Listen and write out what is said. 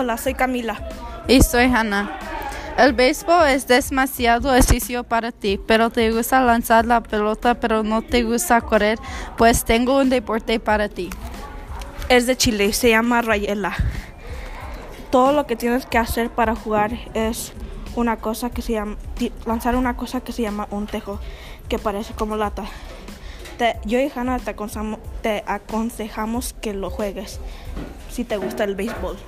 Hola, soy Camila. Y soy Hannah. El béisbol es demasiado ejercicio para ti, pero te gusta lanzar la pelota, pero no te gusta correr, pues tengo un deporte para ti. Es de Chile, se llama Rayela. Todo lo que tienes que hacer para jugar es una cosa que se llama lanzar una cosa que se llama un tejo, que parece como lata. Te, yo y Hannah te te aconsejamos que lo juegues si te gusta el béisbol.